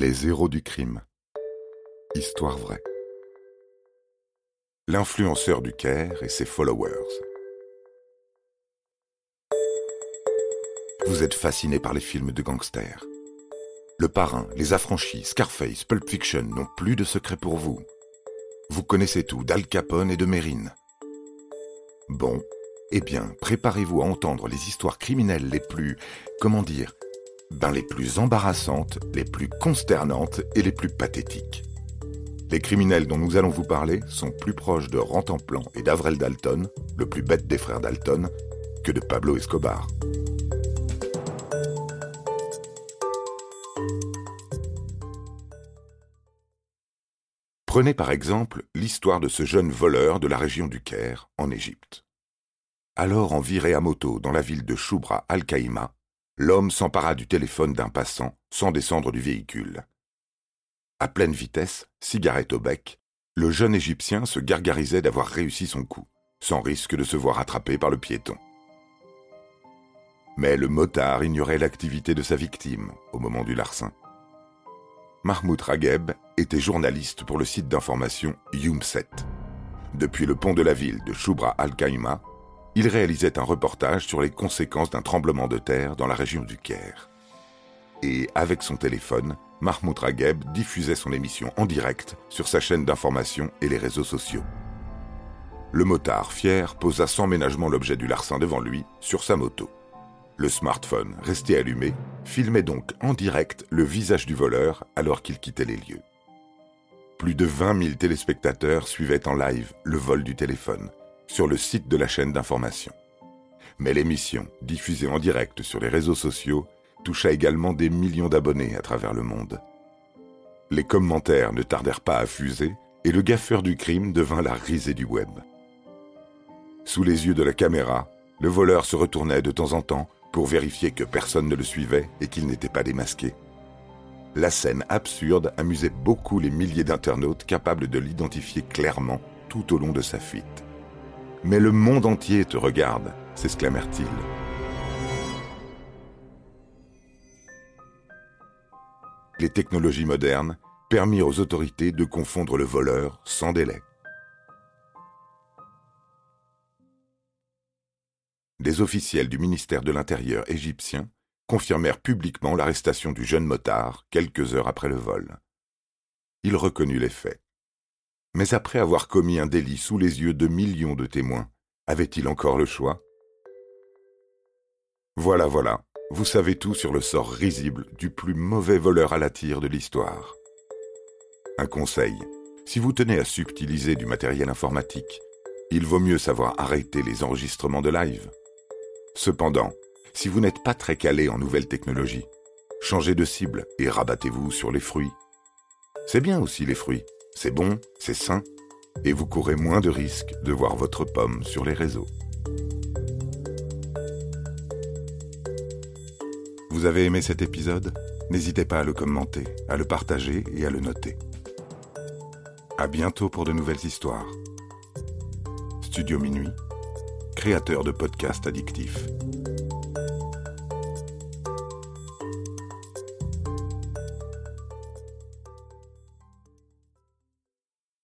Les héros du crime. Histoire vraie. L'influenceur du Caire et ses followers. Vous êtes fasciné par les films de gangsters. Le Parrain, Les Affranchis, Scarface, Pulp Fiction n'ont plus de secret pour vous. Vous connaissez tout d'Al Capone et de Mérine. Bon, eh bien, préparez-vous à entendre les histoires criminelles les plus, comment dire, ben les plus embarrassantes, les plus consternantes et les plus pathétiques. Les criminels dont nous allons vous parler sont plus proches de Rantanplan et d'Avrel Dalton, le plus bête des frères Dalton, que de Pablo Escobar. Prenez par exemple l'histoire de ce jeune voleur de la région du Caire, en Égypte. Alors en virée à moto dans la ville de Choubra al-Kaïma, l'homme s'empara du téléphone d'un passant sans descendre du véhicule. À pleine vitesse, cigarette au bec, le jeune Égyptien se gargarisait d'avoir réussi son coup, sans risque de se voir attrapé par le piéton. Mais le motard ignorait l'activité de sa victime au moment du larcin. Mahmoud Ragheb était journaliste pour le site d'information Youmset. Depuis le pont de la ville de Choubra al-Kaïma, il réalisait un reportage sur les conséquences d'un tremblement de terre dans la région du Caire. Et avec son téléphone, Mahmoud Ragheb diffusait son émission en direct sur sa chaîne d'information et les réseaux sociaux. Le motard, fier, posa sans ménagement l'objet du larcin devant lui, sur sa moto. Le smartphone, resté allumé, filmait donc en direct le visage du voleur alors qu'il quittait les lieux. Plus de 20 000 téléspectateurs suivaient en live le vol du téléphone, sur le site de la chaîne d'information. Mais l'émission, diffusée en direct sur les réseaux sociaux, toucha également des millions d'abonnés à travers le monde. Les commentaires ne tardèrent pas à fuser et le gaffeur du crime devint la risée du web. Sous les yeux de la caméra, le voleur se retournait de temps en temps pour vérifier que personne ne le suivait et qu'il n'était pas démasqué. La scène absurde amusait beaucoup les milliers d'internautes capables de l'identifier clairement tout au long de sa fuite. Mais le monde entier te regarde, s'exclamèrent-ils. Les technologies modernes permirent aux autorités de confondre le voleur sans délai. Des officiels du ministère de l'Intérieur égyptien confirmèrent publiquement l'arrestation du jeune motard quelques heures après le vol. Il reconnut les faits. Mais après avoir commis un délit sous les yeux de millions de témoins, avait-il encore le choix? Voilà, voilà, vous savez tout sur le sort risible du plus mauvais voleur à la tire de l'histoire. Un conseil, si vous tenez à subtiliser du matériel informatique, il vaut mieux savoir arrêter les enregistrements de live. Cependant, si vous n'êtes pas très calé en nouvelles technologies, changez de cible et rabattez-vous sur les fruits. C'est bien aussi les fruits, c'est bon, c'est sain, et vous courez moins de risques de voir votre pomme sur les réseaux. Vous avez aimé cet épisode? N'hésitez pas à le commenter, à le partager et à le noter. À bientôt pour de nouvelles histoires. Studio Minuit, créateur de podcasts addictifs.